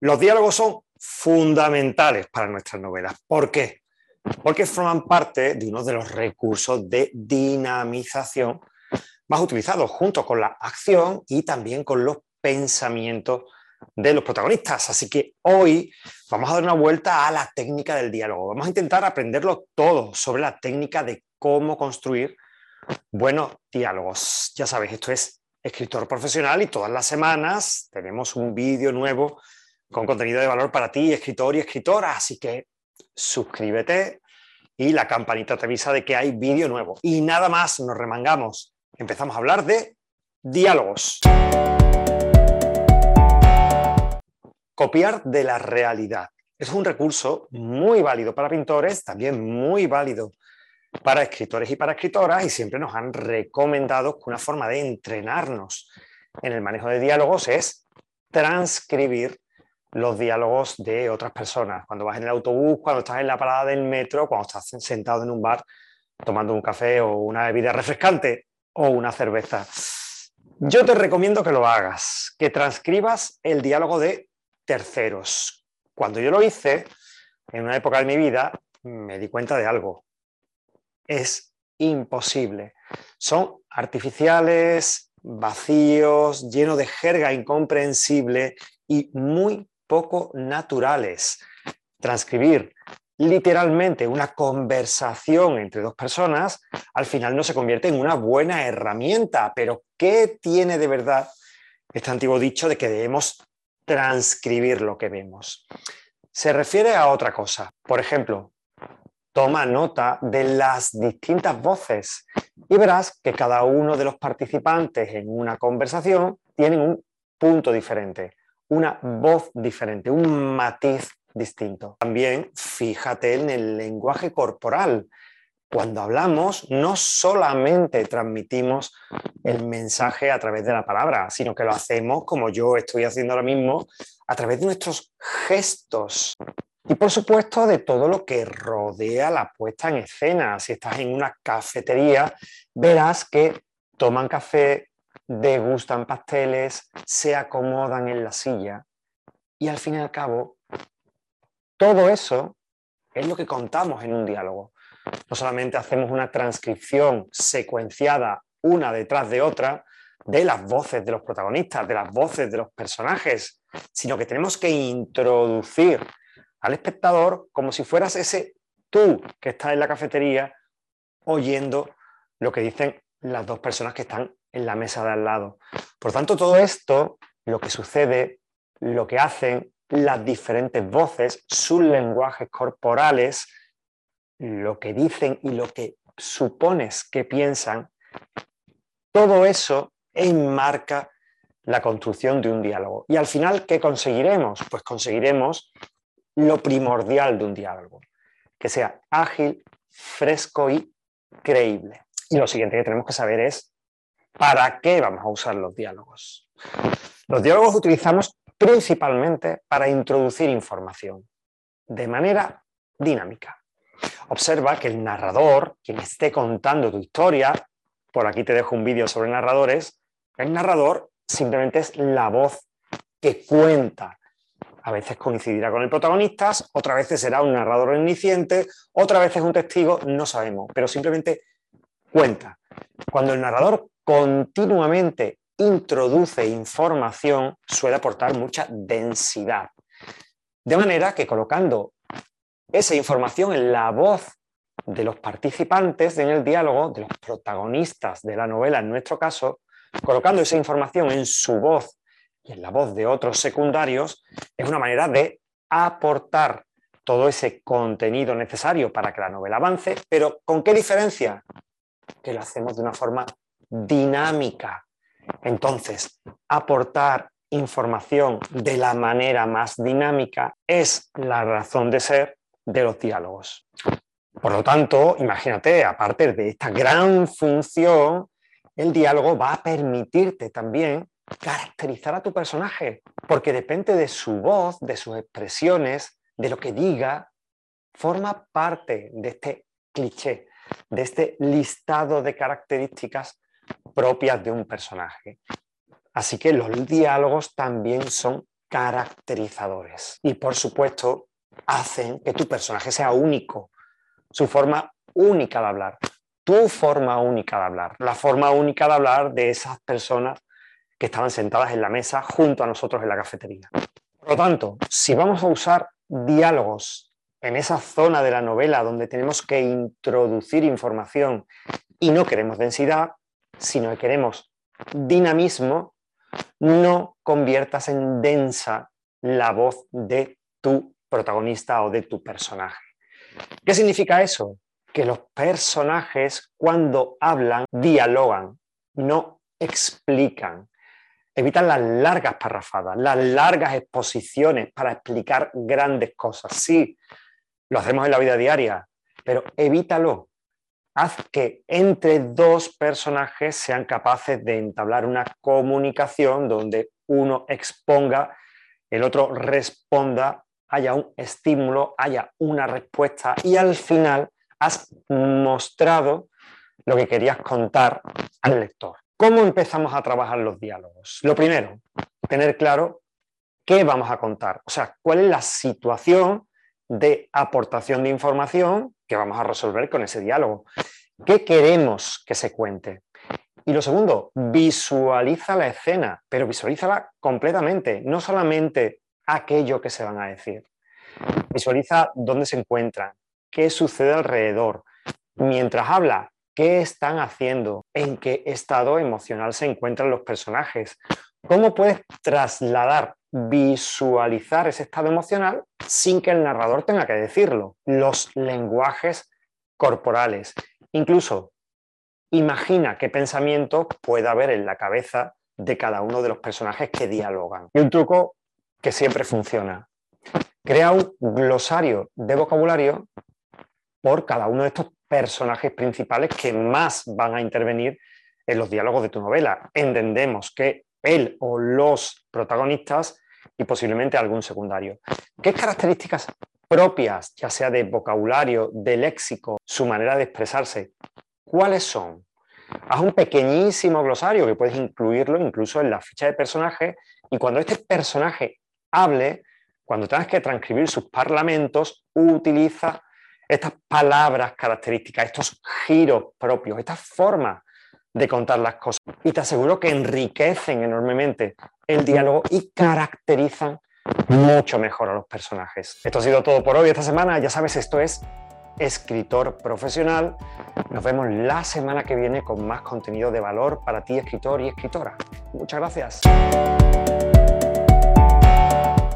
Los diálogos son fundamentales para nuestras novelas. ¿Por qué? Porque forman parte de uno de los recursos de dinamización más utilizados junto con la acción y también con los pensamientos de los protagonistas. Así que hoy vamos a dar una vuelta a la técnica del diálogo. Vamos a intentar aprenderlo todo sobre la técnica de cómo construir buenos diálogos. Ya sabéis, esto es escritor profesional y todas las semanas tenemos un vídeo nuevo con contenido de valor para ti, escritor y escritora. Así que suscríbete y la campanita te avisa de que hay vídeo nuevo. Y nada más, nos remangamos. Empezamos a hablar de diálogos. Copiar de la realidad. Es un recurso muy válido para pintores, también muy válido para escritores y para escritoras, y siempre nos han recomendado que una forma de entrenarnos en el manejo de diálogos es transcribir los diálogos de otras personas. Cuando vas en el autobús, cuando estás en la parada del metro, cuando estás sentado en un bar tomando un café o una bebida refrescante o una cerveza. Yo te recomiendo que lo hagas, que transcribas el diálogo de terceros. Cuando yo lo hice, en una época de mi vida, me di cuenta de algo. Es imposible. Son artificiales, vacíos, llenos de jerga incomprensible y muy poco naturales. Transcribir literalmente una conversación entre dos personas, al final no se convierte en una buena herramienta. Pero ¿qué tiene de verdad este antiguo dicho de que debemos transcribir lo que vemos? Se refiere a otra cosa. Por ejemplo, toma nota de las distintas voces y verás que cada uno de los participantes en una conversación tienen un punto diferente una voz diferente, un matiz distinto. También fíjate en el lenguaje corporal. Cuando hablamos, no solamente transmitimos el mensaje a través de la palabra, sino que lo hacemos, como yo estoy haciendo ahora mismo, a través de nuestros gestos. Y por supuesto, de todo lo que rodea la puesta en escena. Si estás en una cafetería, verás que toman café, degustan pasteles, se acomodan en la silla y al fin y al cabo, todo eso es lo que contamos en un diálogo. No solamente hacemos una transcripción secuenciada una detrás de otra de las voces de los protagonistas, de las voces de los personajes, sino que tenemos que introducir al espectador como si fueras ese tú que está en la cafetería oyendo lo que dicen las dos personas que están en la mesa de al lado. Por tanto, todo esto, lo que sucede, lo que hacen las diferentes voces, sus lenguajes corporales, lo que dicen y lo que supones que piensan, todo eso enmarca la construcción de un diálogo. Y al final, ¿qué conseguiremos? Pues conseguiremos lo primordial de un diálogo, que sea ágil, fresco y creíble. Y lo siguiente que tenemos que saber es ¿Para qué vamos a usar los diálogos? Los diálogos utilizamos principalmente para introducir información de manera dinámica. Observa que el narrador, quien esté contando tu historia, por aquí te dejo un vídeo sobre narradores, el narrador simplemente es la voz que cuenta. A veces coincidirá con el protagonista, otras veces será un narrador omnisciente, otras veces un testigo, no sabemos, pero simplemente cuenta. Cuando el narrador continuamente introduce información, suele aportar mucha densidad. De manera que colocando esa información en la voz de los participantes en el diálogo, de los protagonistas de la novela en nuestro caso, colocando esa información en su voz y en la voz de otros secundarios, es una manera de aportar todo ese contenido necesario para que la novela avance, pero ¿con qué diferencia? Que lo hacemos de una forma dinámica. Entonces, aportar información de la manera más dinámica es la razón de ser de los diálogos. Por lo tanto, imagínate, aparte de esta gran función, el diálogo va a permitirte también caracterizar a tu personaje, porque depende de su voz, de sus expresiones, de lo que diga, forma parte de este cliché, de este listado de características propias de un personaje. Así que los diálogos también son caracterizadores. Y por supuesto, hacen que tu personaje sea único, su forma única de hablar, tu forma única de hablar, la forma única de hablar de esas personas que estaban sentadas en la mesa junto a nosotros en la cafetería. Por lo tanto, si vamos a usar diálogos en esa zona de la novela donde tenemos que introducir información y no queremos densidad, sino que queremos dinamismo, no conviertas en densa la voz de tu protagonista o de tu personaje. ¿Qué significa eso? Que los personajes cuando hablan dialogan, no explican. Evitan las largas parrafadas, las largas exposiciones para explicar grandes cosas. Sí, lo hacemos en la vida diaria, pero evítalo. Haz que entre dos personajes sean capaces de entablar una comunicación donde uno exponga, el otro responda, haya un estímulo, haya una respuesta y al final has mostrado lo que querías contar al lector. ¿Cómo empezamos a trabajar los diálogos? Lo primero, tener claro qué vamos a contar, o sea, cuál es la situación de aportación de información que vamos a resolver con ese diálogo. ¿Qué queremos que se cuente? Y lo segundo, visualiza la escena, pero visualízala completamente, no solamente aquello que se van a decir. Visualiza dónde se encuentran, qué sucede alrededor, mientras habla, qué están haciendo, en qué estado emocional se encuentran los personajes, cómo puedes trasladar, visualizar ese estado emocional sin que el narrador tenga que decirlo, los lenguajes corporales. Incluso imagina qué pensamiento puede haber en la cabeza de cada uno de los personajes que dialogan. Y un truco que siempre funciona. Crea un glosario de vocabulario por cada uno de estos personajes principales que más van a intervenir en los diálogos de tu novela. Entendemos que él o los protagonistas y posiblemente algún secundario. ¿Qué características propias, ya sea de vocabulario, de léxico, su manera de expresarse, cuáles son? Haz un pequeñísimo glosario que puedes incluirlo incluso en la ficha de personaje y cuando este personaje hable, cuando tengas que transcribir sus parlamentos, utiliza estas palabras características, estos giros propios, estas formas de contar las cosas. Y te aseguro que enriquecen enormemente el diálogo y caracterizan mucho mejor a los personajes. Esto ha sido todo por hoy esta semana. Ya sabes, esto es escritor profesional. Nos vemos la semana que viene con más contenido de valor para ti, escritor y escritora. Muchas gracias.